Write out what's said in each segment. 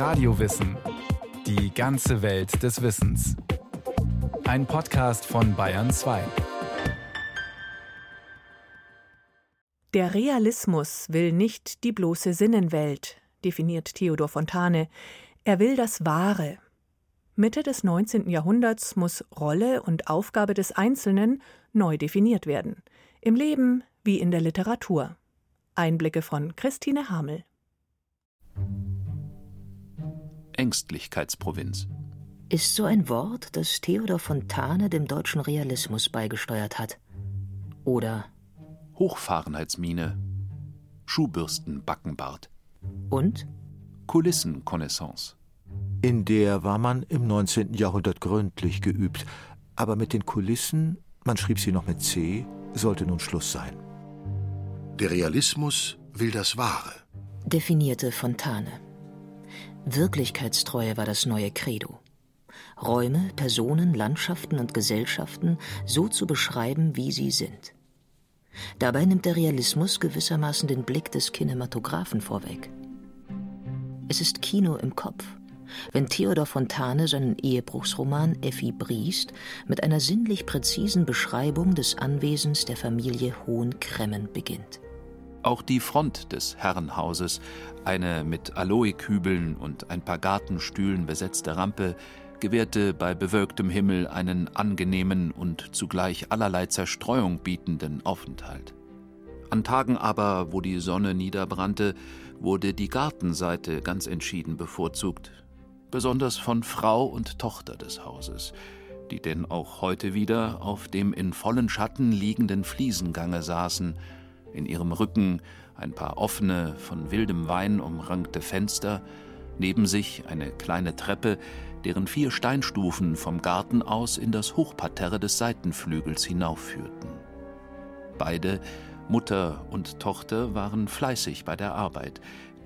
Radiowissen. Die ganze Welt des Wissens. Ein Podcast von Bayern 2. Der Realismus will nicht die bloße Sinnenwelt, definiert Theodor Fontane. Er will das Wahre. Mitte des 19. Jahrhunderts muss Rolle und Aufgabe des Einzelnen neu definiert werden. Im Leben wie in der Literatur. Einblicke von Christine Hamel. Ängstlichkeitsprovinz. Ist so ein Wort, das Theodor Fontane dem deutschen Realismus beigesteuert hat. Oder Hochfahrenheitsmine, Schuhbürstenbackenbart und Kulissenkonnaissance. In der war man im 19. Jahrhundert gründlich geübt, aber mit den Kulissen, man schrieb sie noch mit C, sollte nun Schluss sein. Der Realismus will das Wahre, definierte Fontane. Wirklichkeitstreue war das neue Credo. Räume, Personen, Landschaften und Gesellschaften so zu beschreiben, wie sie sind. Dabei nimmt der Realismus gewissermaßen den Blick des Kinematographen vorweg. Es ist Kino im Kopf, wenn Theodor Fontane seinen Ehebruchsroman Effi Briest mit einer sinnlich präzisen Beschreibung des Anwesens der Familie Hohenkremmen beginnt. Auch die Front des Herrenhauses, eine mit Aloekübeln und ein paar Gartenstühlen besetzte Rampe, gewährte bei bewölktem Himmel einen angenehmen und zugleich allerlei Zerstreuung bietenden Aufenthalt. An Tagen aber, wo die Sonne niederbrannte, wurde die Gartenseite ganz entschieden bevorzugt, besonders von Frau und Tochter des Hauses, die denn auch heute wieder auf dem in vollen Schatten liegenden Fliesengange saßen, in ihrem Rücken ein paar offene, von wildem Wein umrankte Fenster, neben sich eine kleine Treppe, deren vier Steinstufen vom Garten aus in das Hochparterre des Seitenflügels hinaufführten. Beide, Mutter und Tochter, waren fleißig bei der Arbeit,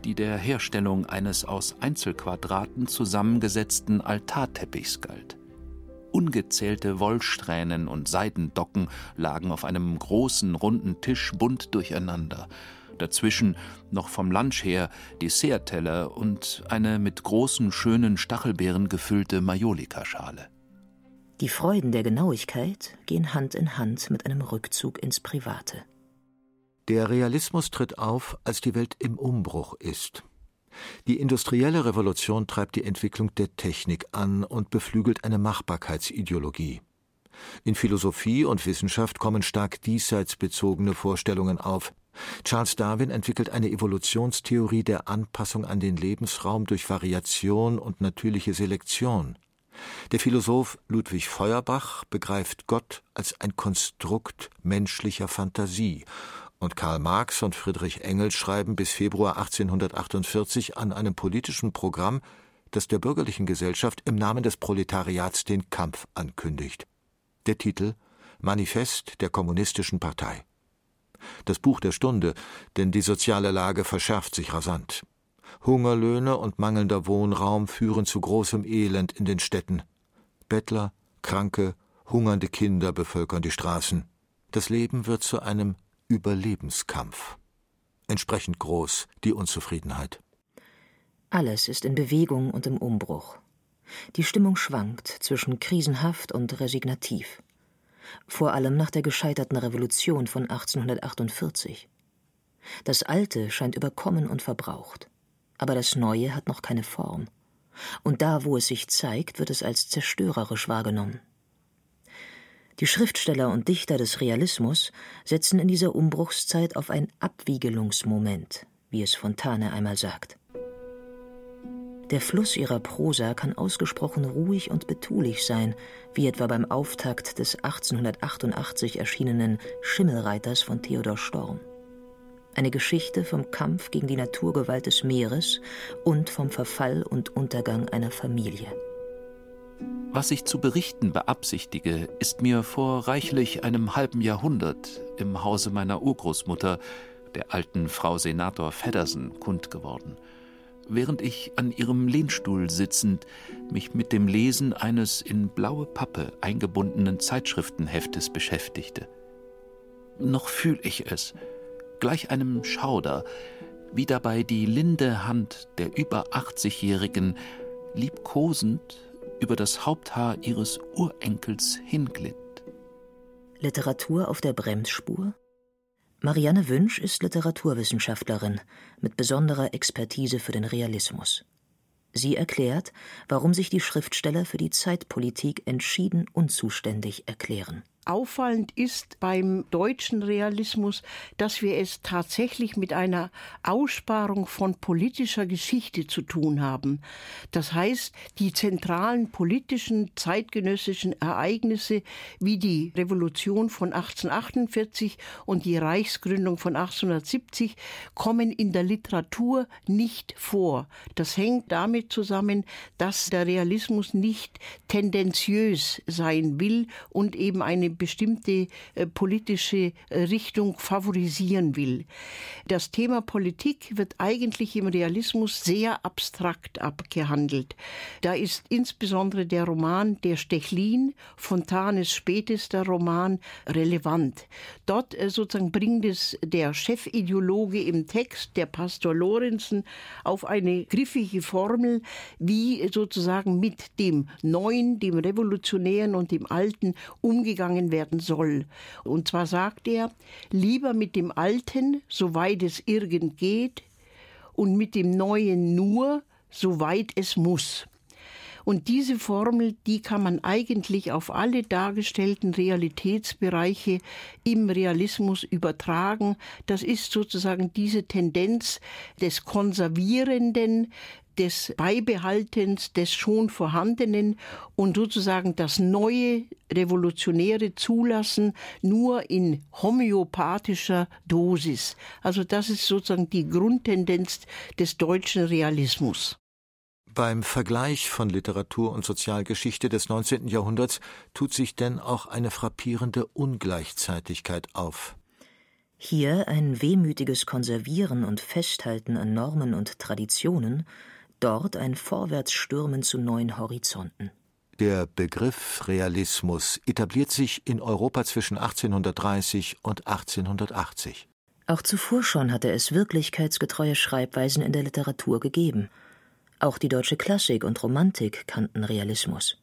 die der Herstellung eines aus Einzelquadraten zusammengesetzten Altarteppichs galt. Ungezählte Wollsträhnen und Seidendocken lagen auf einem großen, runden Tisch bunt durcheinander. Dazwischen noch vom Lunch her Dessertteller und eine mit großen, schönen Stachelbeeren gefüllte Majolikaschale. Die Freuden der Genauigkeit gehen Hand in Hand mit einem Rückzug ins Private. Der Realismus tritt auf, als die Welt im Umbruch ist. Die industrielle Revolution treibt die Entwicklung der Technik an und beflügelt eine Machbarkeitsideologie. In Philosophie und Wissenschaft kommen stark diesseitsbezogene Vorstellungen auf. Charles Darwin entwickelt eine Evolutionstheorie der Anpassung an den Lebensraum durch Variation und natürliche Selektion. Der Philosoph Ludwig Feuerbach begreift Gott als ein Konstrukt menschlicher Fantasie und Karl Marx und Friedrich Engels schreiben bis Februar 1848 an einem politischen Programm, das der bürgerlichen Gesellschaft im Namen des Proletariats den Kampf ankündigt. Der Titel Manifest der Kommunistischen Partei. Das Buch der Stunde, denn die soziale Lage verschärft sich rasant. Hungerlöhne und mangelnder Wohnraum führen zu großem Elend in den Städten. Bettler, Kranke, hungernde Kinder bevölkern die Straßen. Das Leben wird zu einem Überlebenskampf. Entsprechend groß die Unzufriedenheit. Alles ist in Bewegung und im Umbruch. Die Stimmung schwankt zwischen krisenhaft und resignativ. Vor allem nach der gescheiterten Revolution von 1848. Das Alte scheint überkommen und verbraucht. Aber das Neue hat noch keine Form. Und da, wo es sich zeigt, wird es als zerstörerisch wahrgenommen. Die Schriftsteller und Dichter des Realismus setzen in dieser Umbruchszeit auf ein Abwiegelungsmoment, wie es Fontane einmal sagt. Der Fluss ihrer Prosa kann ausgesprochen ruhig und betulich sein, wie etwa beim Auftakt des 1888 erschienenen Schimmelreiters von Theodor Storm. Eine Geschichte vom Kampf gegen die Naturgewalt des Meeres und vom Verfall und Untergang einer Familie. Was ich zu berichten beabsichtige, ist mir vor reichlich einem halben Jahrhundert im Hause meiner Urgroßmutter, der alten Frau Senator Feddersen, kund geworden, während ich an ihrem Lehnstuhl sitzend mich mit dem Lesen eines in blaue Pappe eingebundenen Zeitschriftenheftes beschäftigte. Noch fühl ich es, gleich einem Schauder, wie dabei die linde Hand der über 80-Jährigen liebkosend über das Haupthaar ihres Urenkels hinglitt. Literatur auf der Bremsspur? Marianne Wünsch ist Literaturwissenschaftlerin mit besonderer Expertise für den Realismus. Sie erklärt, warum sich die Schriftsteller für die Zeitpolitik entschieden unzuständig erklären. Auffallend ist beim deutschen Realismus, dass wir es tatsächlich mit einer Aussparung von politischer Geschichte zu tun haben. Das heißt, die zentralen politischen zeitgenössischen Ereignisse wie die Revolution von 1848 und die Reichsgründung von 1870 kommen in der Literatur nicht vor. Das hängt damit zusammen, dass der Realismus nicht tendenziös sein will und eben eine bestimmte äh, politische äh, Richtung favorisieren will. Das Thema Politik wird eigentlich im Realismus sehr abstrakt abgehandelt. Da ist insbesondere der Roman Der Stechlin, Fontanes spätester Roman, relevant. Dort äh, sozusagen bringt es der Chefideologe im Text, der Pastor Lorenzen, auf eine griffige Formel, wie sozusagen mit dem Neuen, dem Revolutionären und dem Alten umgegangen gesehen werden soll. Und zwar sagt er, lieber mit dem Alten, soweit es irgend geht, und mit dem Neuen nur, soweit es muss. Und diese Formel, die kann man eigentlich auf alle dargestellten Realitätsbereiche im Realismus übertragen. Das ist sozusagen diese Tendenz des Konservierenden, des Beibehaltens des schon Vorhandenen und sozusagen das neue revolutionäre Zulassen nur in homöopathischer Dosis. Also das ist sozusagen die Grundtendenz des deutschen Realismus. Beim Vergleich von Literatur und Sozialgeschichte des 19. Jahrhunderts tut sich denn auch eine frappierende Ungleichzeitigkeit auf. Hier ein wehmütiges Konservieren und Festhalten an Normen und Traditionen, dort ein Vorwärtsstürmen zu neuen Horizonten. Der Begriff Realismus etabliert sich in Europa zwischen 1830 und 1880. Auch zuvor schon hatte es wirklichkeitsgetreue Schreibweisen in der Literatur gegeben. Auch die deutsche Klassik und Romantik kannten Realismus.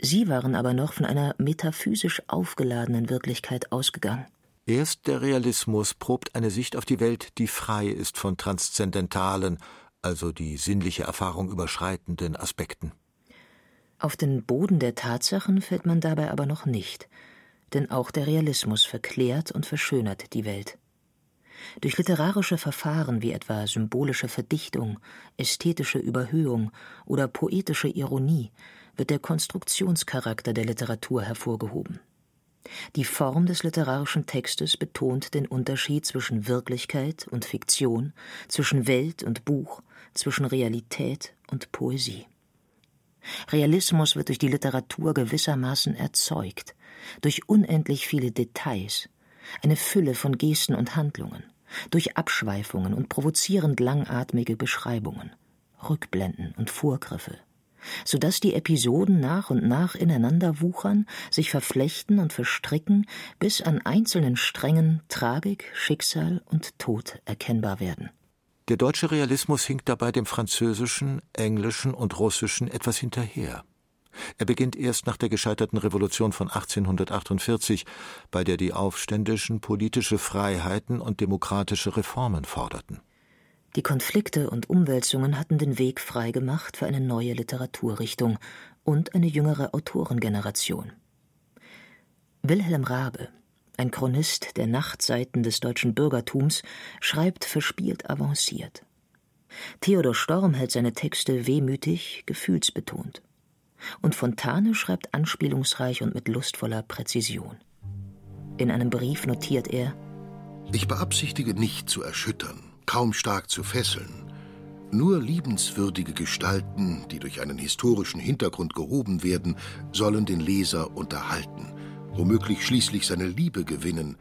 Sie waren aber noch von einer metaphysisch aufgeladenen Wirklichkeit ausgegangen. Erst der Realismus probt eine Sicht auf die Welt, die frei ist von transzendentalen, also die sinnliche Erfahrung überschreitenden Aspekten. Auf den Boden der Tatsachen fällt man dabei aber noch nicht, denn auch der Realismus verklärt und verschönert die Welt. Durch literarische Verfahren wie etwa symbolische Verdichtung, ästhetische Überhöhung oder poetische Ironie wird der Konstruktionscharakter der Literatur hervorgehoben. Die Form des literarischen Textes betont den Unterschied zwischen Wirklichkeit und Fiktion, zwischen Welt und Buch, zwischen Realität und Poesie. Realismus wird durch die Literatur gewissermaßen erzeugt, durch unendlich viele Details, eine Fülle von Gesten und Handlungen, durch Abschweifungen und provozierend langatmige Beschreibungen, Rückblenden und Vorgriffe, so dass die Episoden nach und nach ineinander wuchern, sich verflechten und verstricken, bis an einzelnen Strängen Tragik, Schicksal und Tod erkennbar werden. Der deutsche Realismus hinkt dabei dem französischen, englischen und russischen etwas hinterher. Er beginnt erst nach der gescheiterten Revolution von 1848, bei der die Aufständischen politische Freiheiten und demokratische Reformen forderten. Die Konflikte und Umwälzungen hatten den Weg frei gemacht für eine neue Literaturrichtung und eine jüngere Autorengeneration. Wilhelm Rabe, ein Chronist der Nachtseiten des deutschen Bürgertums, schreibt verspielt avanciert. Theodor Storm hält seine Texte wehmütig, gefühlsbetont. Und Fontane schreibt anspielungsreich und mit lustvoller Präzision. In einem Brief notiert er Ich beabsichtige nicht zu erschüttern, kaum stark zu fesseln. Nur liebenswürdige Gestalten, die durch einen historischen Hintergrund gehoben werden, sollen den Leser unterhalten womöglich schließlich seine Liebe gewinnen,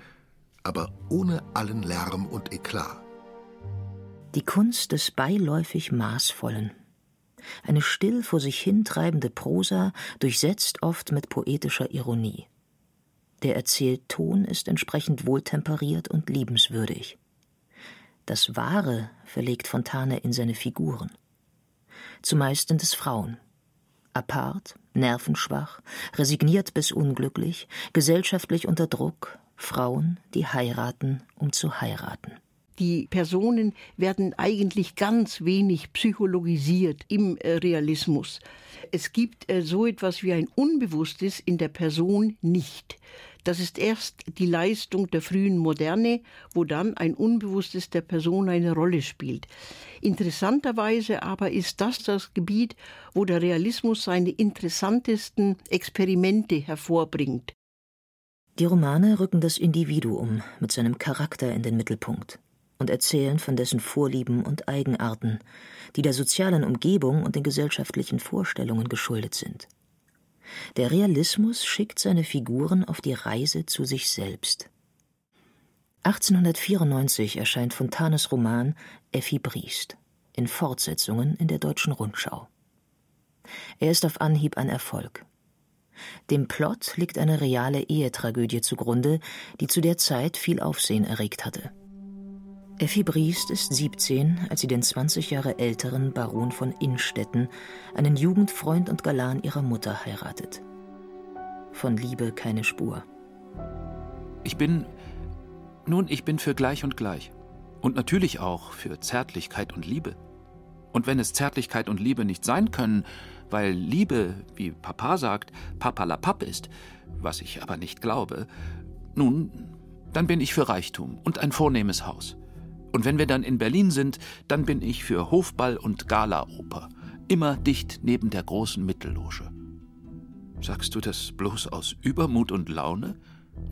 aber ohne allen Lärm und Eklat. Die Kunst des beiläufig Maßvollen. Eine still vor sich hintreibende Prosa, durchsetzt oft mit poetischer Ironie. Der Erzählton ist entsprechend wohltemperiert und liebenswürdig. Das Wahre verlegt Fontane in seine Figuren. Zumeist sind es Frauen. Apart, nervenschwach, resigniert bis unglücklich, gesellschaftlich unter Druck, Frauen, die heiraten, um zu heiraten. Die Personen werden eigentlich ganz wenig psychologisiert im äh, Realismus. Es gibt äh, so etwas wie ein Unbewusstes in der Person nicht. Das ist erst die Leistung der frühen Moderne, wo dann ein Unbewusstes der Person eine Rolle spielt. Interessanterweise aber ist das das Gebiet, wo der Realismus seine interessantesten Experimente hervorbringt. Die Romane rücken das Individuum mit seinem Charakter in den Mittelpunkt und erzählen von dessen Vorlieben und Eigenarten, die der sozialen Umgebung und den gesellschaftlichen Vorstellungen geschuldet sind. Der Realismus schickt seine Figuren auf die Reise zu sich selbst. 1894 erscheint Fontanes Roman Effi Briest in Fortsetzungen in der Deutschen Rundschau. Er ist auf Anhieb ein Erfolg. Dem Plot liegt eine reale Ehetragödie zugrunde, die zu der Zeit viel Aufsehen erregt hatte. Effi Briest ist 17, als sie den 20 Jahre älteren Baron von Innstetten, einen Jugendfreund und Galan ihrer Mutter, heiratet. Von Liebe keine Spur. Ich bin. Nun, ich bin für gleich und gleich. Und natürlich auch für Zärtlichkeit und Liebe. Und wenn es Zärtlichkeit und Liebe nicht sein können, weil Liebe, wie Papa sagt, Papa la Papp ist, was ich aber nicht glaube, nun, dann bin ich für Reichtum und ein vornehmes Haus. Und wenn wir dann in Berlin sind, dann bin ich für Hofball und Galaoper. Immer dicht neben der großen Mittelloge. Sagst du das bloß aus Übermut und Laune?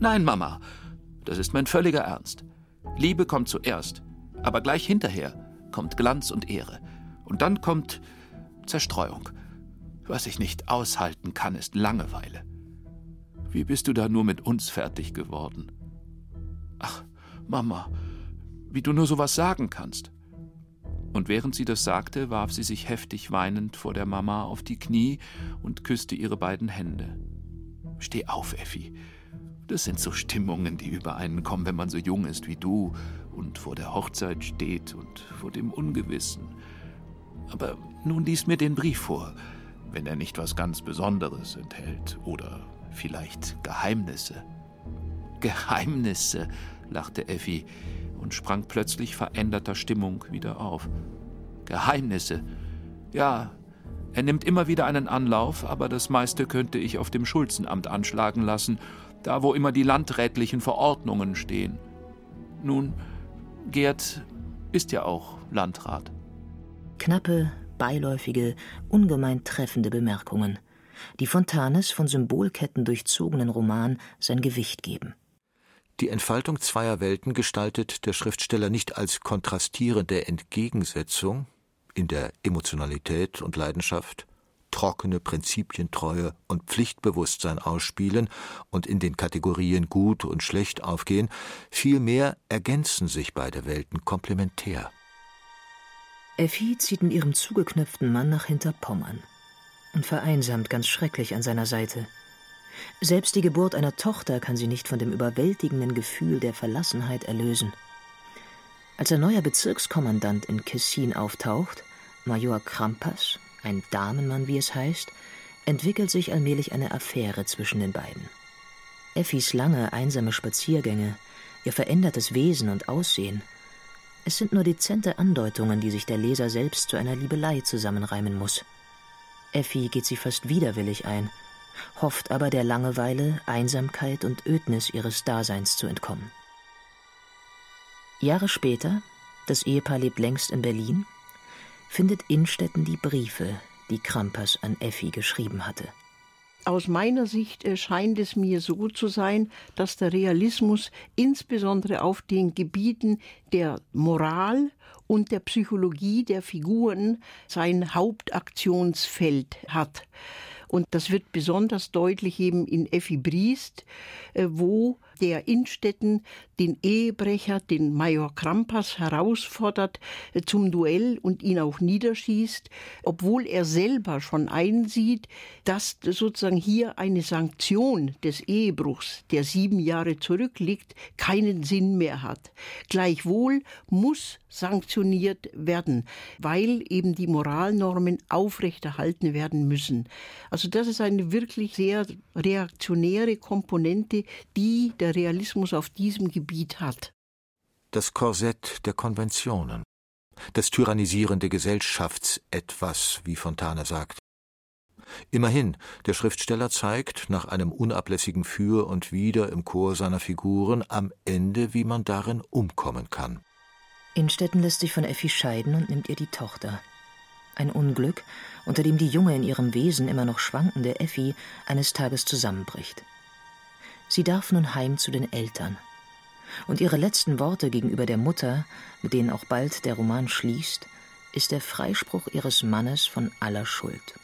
Nein, Mama, das ist mein völliger Ernst. Liebe kommt zuerst, aber gleich hinterher kommt Glanz und Ehre. Und dann kommt Zerstreuung. Was ich nicht aushalten kann, ist Langeweile. Wie bist du da nur mit uns fertig geworden? Ach, Mama, wie du nur sowas sagen kannst. Und während sie das sagte, warf sie sich heftig weinend vor der Mama auf die Knie und küsste ihre beiden Hände. Steh auf, Effi. Das sind so Stimmungen, die über einen kommen, wenn man so jung ist wie du und vor der Hochzeit steht und vor dem Ungewissen. Aber nun lies mir den Brief vor, wenn er nicht was ganz Besonderes enthält oder vielleicht Geheimnisse. Geheimnisse, lachte Effi und sprang plötzlich veränderter Stimmung wieder auf. Geheimnisse. Ja, er nimmt immer wieder einen Anlauf, aber das meiste könnte ich auf dem Schulzenamt anschlagen lassen, da wo immer die landrätlichen Verordnungen stehen. Nun, Gerd ist ja auch Landrat. Knappe, beiläufige, ungemein treffende Bemerkungen, die Fontanes von Symbolketten durchzogenen Roman sein Gewicht geben. Die Entfaltung zweier Welten gestaltet der Schriftsteller nicht als kontrastierende Entgegensetzung in der Emotionalität und Leidenschaft, trockene Prinzipientreue und Pflichtbewusstsein ausspielen und in den Kategorien gut und schlecht aufgehen, vielmehr ergänzen sich beide Welten komplementär. Effi zieht mit ihrem zugeknöpften Mann nach Hinterpommern und vereinsamt ganz schrecklich an seiner Seite. Selbst die Geburt einer Tochter kann sie nicht von dem überwältigenden Gefühl der Verlassenheit erlösen. Als ein neuer Bezirkskommandant in Kessin auftaucht, Major Krampas, ein Damenmann wie es heißt, entwickelt sich allmählich eine Affäre zwischen den beiden. Effis lange, einsame Spaziergänge, ihr verändertes Wesen und Aussehen, es sind nur dezente Andeutungen, die sich der Leser selbst zu einer Liebelei zusammenreimen muss. Effi geht sie fast widerwillig ein – hofft aber der Langeweile, Einsamkeit und Ödnis ihres Daseins zu entkommen. Jahre später, das Ehepaar lebt längst in Berlin, findet Innstetten die Briefe, die Krampas an Effi geschrieben hatte. Aus meiner Sicht äh, scheint es mir so zu sein, dass der Realismus insbesondere auf den Gebieten der Moral und der Psychologie der Figuren sein Hauptaktionsfeld hat. Und das wird besonders deutlich eben in Effi Briest, äh, wo der Innstetten den Ehebrecher, den Major Krampas, herausfordert äh, zum Duell und ihn auch niederschießt, obwohl er selber schon einsieht, dass sozusagen hier eine Sanktion des Ehebruchs, der sieben Jahre zurückliegt, keinen Sinn mehr hat. Gleichwohl muss sanktioniert werden, weil eben die Moralnormen aufrechterhalten werden müssen. Also das ist eine wirklich sehr reaktionäre Komponente, die der Realismus auf diesem Gebiet hat. Das Korsett der Konventionen, das tyrannisierende Gesellschaftsetwas, wie Fontane sagt. Immerhin, der Schriftsteller zeigt, nach einem unablässigen Für und Wider im Chor seiner Figuren, am Ende, wie man darin umkommen kann. Innstetten lässt sich von Effi scheiden und nimmt ihr die Tochter. Ein Unglück, unter dem die junge in ihrem Wesen immer noch schwankende Effi eines Tages zusammenbricht. Sie darf nun heim zu den Eltern. Und ihre letzten Worte gegenüber der Mutter, mit denen auch bald der Roman schließt, ist der Freispruch ihres Mannes von aller Schuld.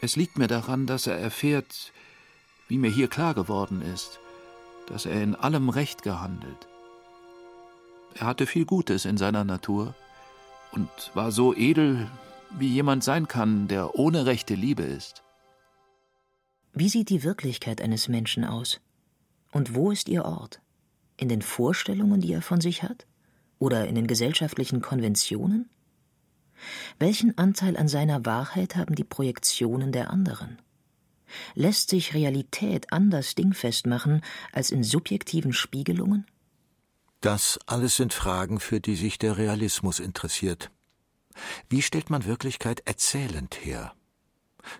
Es liegt mir daran, dass er erfährt, wie mir hier klar geworden ist, dass er in allem recht gehandelt. Er hatte viel Gutes in seiner Natur und war so edel, wie jemand sein kann, der ohne rechte Liebe ist. Wie sieht die Wirklichkeit eines Menschen aus? Und wo ist ihr Ort? In den Vorstellungen, die er von sich hat? Oder in den gesellschaftlichen Konventionen? Welchen Anteil an seiner Wahrheit haben die Projektionen der anderen? Lässt sich Realität anders dingfest machen als in subjektiven Spiegelungen? Das alles sind Fragen, für die sich der Realismus interessiert. Wie stellt man Wirklichkeit erzählend her?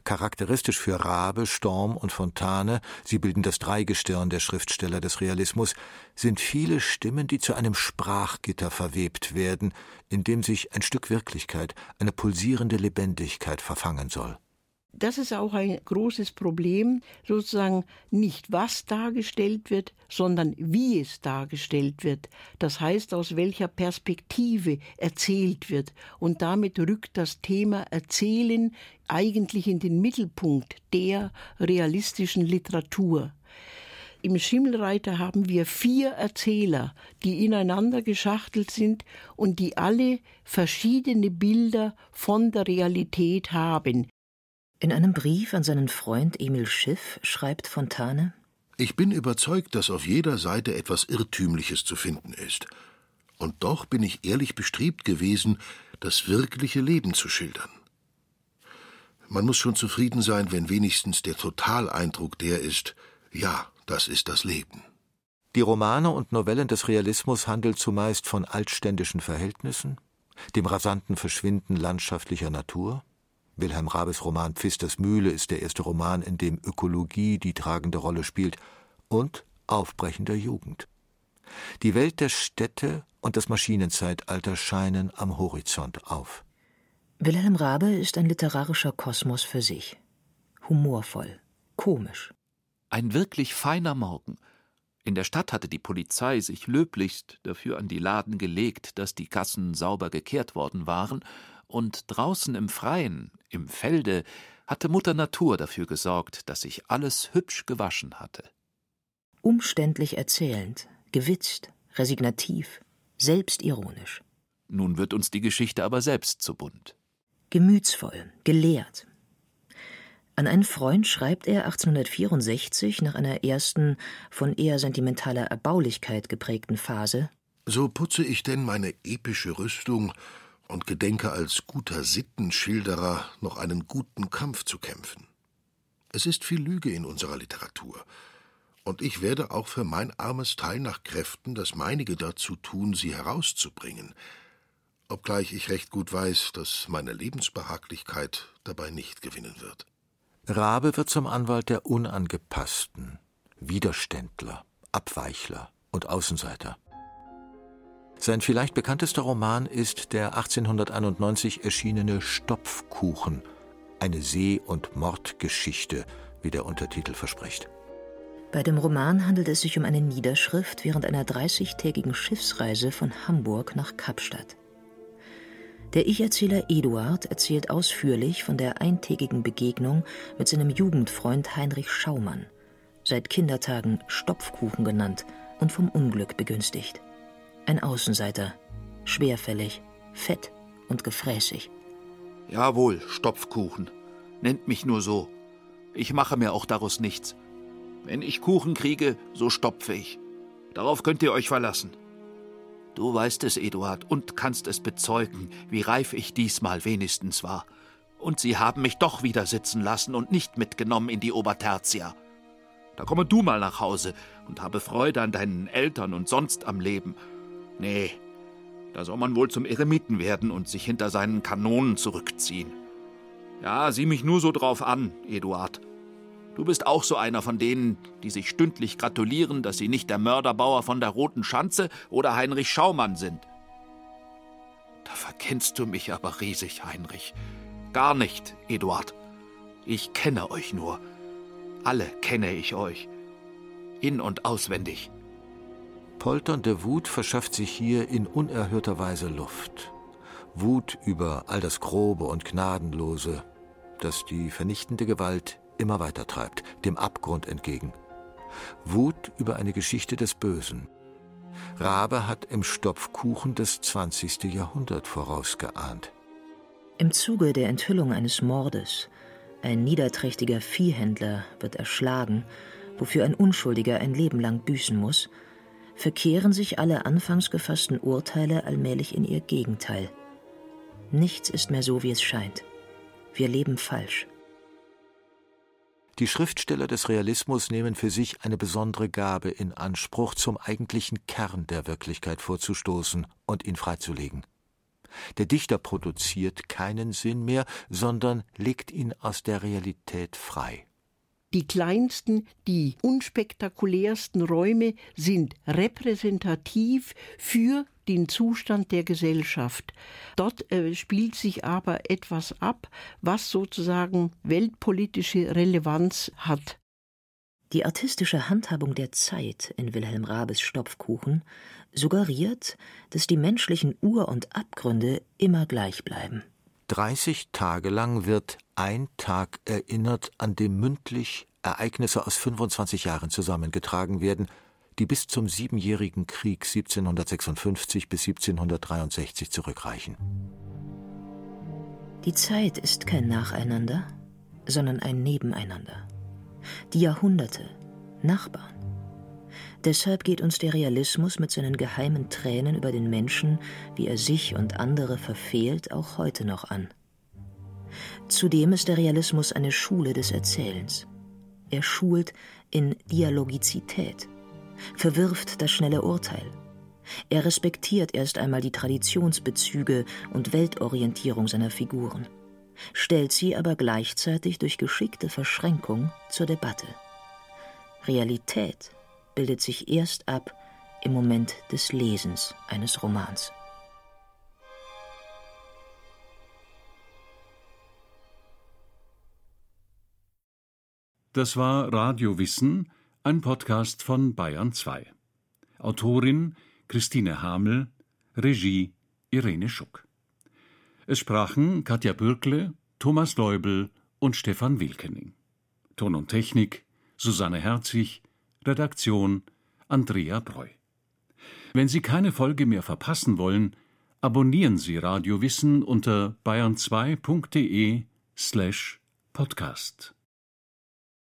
Charakteristisch für Rabe, Storm und Fontane, sie bilden das Dreigestirn der Schriftsteller des Realismus, sind viele Stimmen, die zu einem Sprachgitter verwebt werden, in dem sich ein Stück Wirklichkeit, eine pulsierende Lebendigkeit verfangen soll das ist auch ein großes Problem, sozusagen nicht was dargestellt wird, sondern wie es dargestellt wird. Das heißt, aus welcher Perspektive erzählt wird. Und damit rückt das Thema Erzählen eigentlich in den Mittelpunkt der realistischen Literatur. Im Schimmelreiter haben wir vier Erzähler, die ineinander geschachtelt sind und die alle verschiedene Bilder von der Realität haben. In einem Brief an seinen Freund Emil Schiff schreibt Fontane Ich bin überzeugt, dass auf jeder Seite etwas Irrtümliches zu finden ist. Und doch bin ich ehrlich bestrebt gewesen, das wirkliche Leben zu schildern. Man muss schon zufrieden sein, wenn wenigstens der Totaleindruck der ist, ja, das ist das Leben. Die Romane und Novellen des Realismus handeln zumeist von altständischen Verhältnissen, dem rasanten Verschwinden landschaftlicher Natur, Wilhelm Rabes Roman Pfisters Mühle ist der erste Roman, in dem Ökologie die tragende Rolle spielt, und aufbrechender Jugend. Die Welt der Städte und das Maschinenzeitalter scheinen am Horizont auf. Wilhelm Rabe ist ein literarischer Kosmos für sich. Humorvoll, komisch. Ein wirklich feiner Morgen. In der Stadt hatte die Polizei sich löblichst dafür an die Laden gelegt, dass die Gassen sauber gekehrt worden waren und draußen im Freien, im Felde, hatte Mutter Natur dafür gesorgt, dass sich alles hübsch gewaschen hatte. Umständlich erzählend, gewitzt, resignativ, selbstironisch. Nun wird uns die Geschichte aber selbst zu bunt. Gemütsvoll, gelehrt. An einen Freund schreibt er 1864 nach einer ersten, von eher sentimentaler Erbaulichkeit geprägten Phase So putze ich denn meine epische Rüstung und gedenke als guter Sittenschilderer noch einen guten Kampf zu kämpfen. Es ist viel Lüge in unserer Literatur, und ich werde auch für mein armes Teil nach Kräften das meinige dazu tun, sie herauszubringen, obgleich ich recht gut weiß, dass meine Lebensbehaglichkeit dabei nicht gewinnen wird. Rabe wird zum Anwalt der Unangepassten, Widerständler, Abweichler und Außenseiter. Sein vielleicht bekanntester Roman ist der 1891 erschienene Stopfkuchen, eine See- und Mordgeschichte, wie der Untertitel verspricht. Bei dem Roman handelt es sich um eine Niederschrift während einer 30-tägigen Schiffsreise von Hamburg nach Kapstadt. Der Ich-Erzähler Eduard erzählt ausführlich von der eintägigen Begegnung mit seinem Jugendfreund Heinrich Schaumann, seit Kindertagen Stopfkuchen genannt und vom Unglück begünstigt. Ein Außenseiter, schwerfällig, fett und gefräßig. Jawohl, Stopfkuchen. Nennt mich nur so. Ich mache mir auch daraus nichts. Wenn ich Kuchen kriege, so stopfe ich. Darauf könnt ihr euch verlassen. Du weißt es, Eduard, und kannst es bezeugen, wie reif ich diesmal wenigstens war. Und sie haben mich doch wieder sitzen lassen und nicht mitgenommen in die Obertertia. Da komme du mal nach Hause und habe Freude an deinen Eltern und sonst am Leben. Nee, da soll man wohl zum Eremiten werden und sich hinter seinen Kanonen zurückziehen. Ja, sieh mich nur so drauf an, Eduard. Du bist auch so einer von denen, die sich stündlich gratulieren, dass sie nicht der Mörderbauer von der Roten Schanze oder Heinrich Schaumann sind. Da verkennst du mich aber riesig, Heinrich. Gar nicht, Eduard. Ich kenne euch nur. Alle kenne ich euch. In und auswendig. Polternde Wut verschafft sich hier in unerhörter Weise Luft. Wut über all das Grobe und Gnadenlose, das die vernichtende Gewalt immer weiter treibt, dem Abgrund entgegen. Wut über eine Geschichte des Bösen. Rabe hat im Stopfkuchen das 20. Jahrhundert vorausgeahnt. Im Zuge der Enthüllung eines Mordes, ein niederträchtiger Viehhändler wird erschlagen, wofür ein Unschuldiger ein Leben lang büßen muss, verkehren sich alle anfangs gefassten Urteile allmählich in ihr Gegenteil. Nichts ist mehr so, wie es scheint. Wir leben falsch. Die Schriftsteller des Realismus nehmen für sich eine besondere Gabe in Anspruch, zum eigentlichen Kern der Wirklichkeit vorzustoßen und ihn freizulegen. Der Dichter produziert keinen Sinn mehr, sondern legt ihn aus der Realität frei. Die kleinsten, die unspektakulärsten Räume sind repräsentativ für den Zustand der Gesellschaft. Dort äh, spielt sich aber etwas ab, was sozusagen weltpolitische Relevanz hat. Die artistische Handhabung der Zeit in Wilhelm Rabes Stopfkuchen suggeriert, dass die menschlichen Ur- und Abgründe immer gleich bleiben. 30 Tage lang wird ein Tag erinnert, an dem mündlich Ereignisse aus 25 Jahren zusammengetragen werden, die bis zum Siebenjährigen Krieg 1756 bis 1763 zurückreichen. Die Zeit ist kein Nacheinander, sondern ein Nebeneinander. Die Jahrhunderte, Nachbarn. Deshalb geht uns der Realismus mit seinen geheimen Tränen über den Menschen, wie er sich und andere verfehlt, auch heute noch an. Zudem ist der Realismus eine Schule des Erzählens. Er schult in Dialogizität, verwirft das schnelle Urteil. Er respektiert erst einmal die Traditionsbezüge und Weltorientierung seiner Figuren, stellt sie aber gleichzeitig durch geschickte Verschränkung zur Debatte. Realität bildet sich erst ab im Moment des Lesens eines Romans. Das war Radio Wissen ein Podcast von Bayern 2. Autorin Christine Hamel, Regie Irene Schuck. Es sprachen Katja Bürkle, Thomas Leubel und Stefan Wilkening. Ton und Technik Susanne Herzig, Redaktion Andrea Breu. Wenn Sie keine Folge mehr verpassen wollen, abonnieren Sie Radio Wissen unter bayern2.de slash podcast.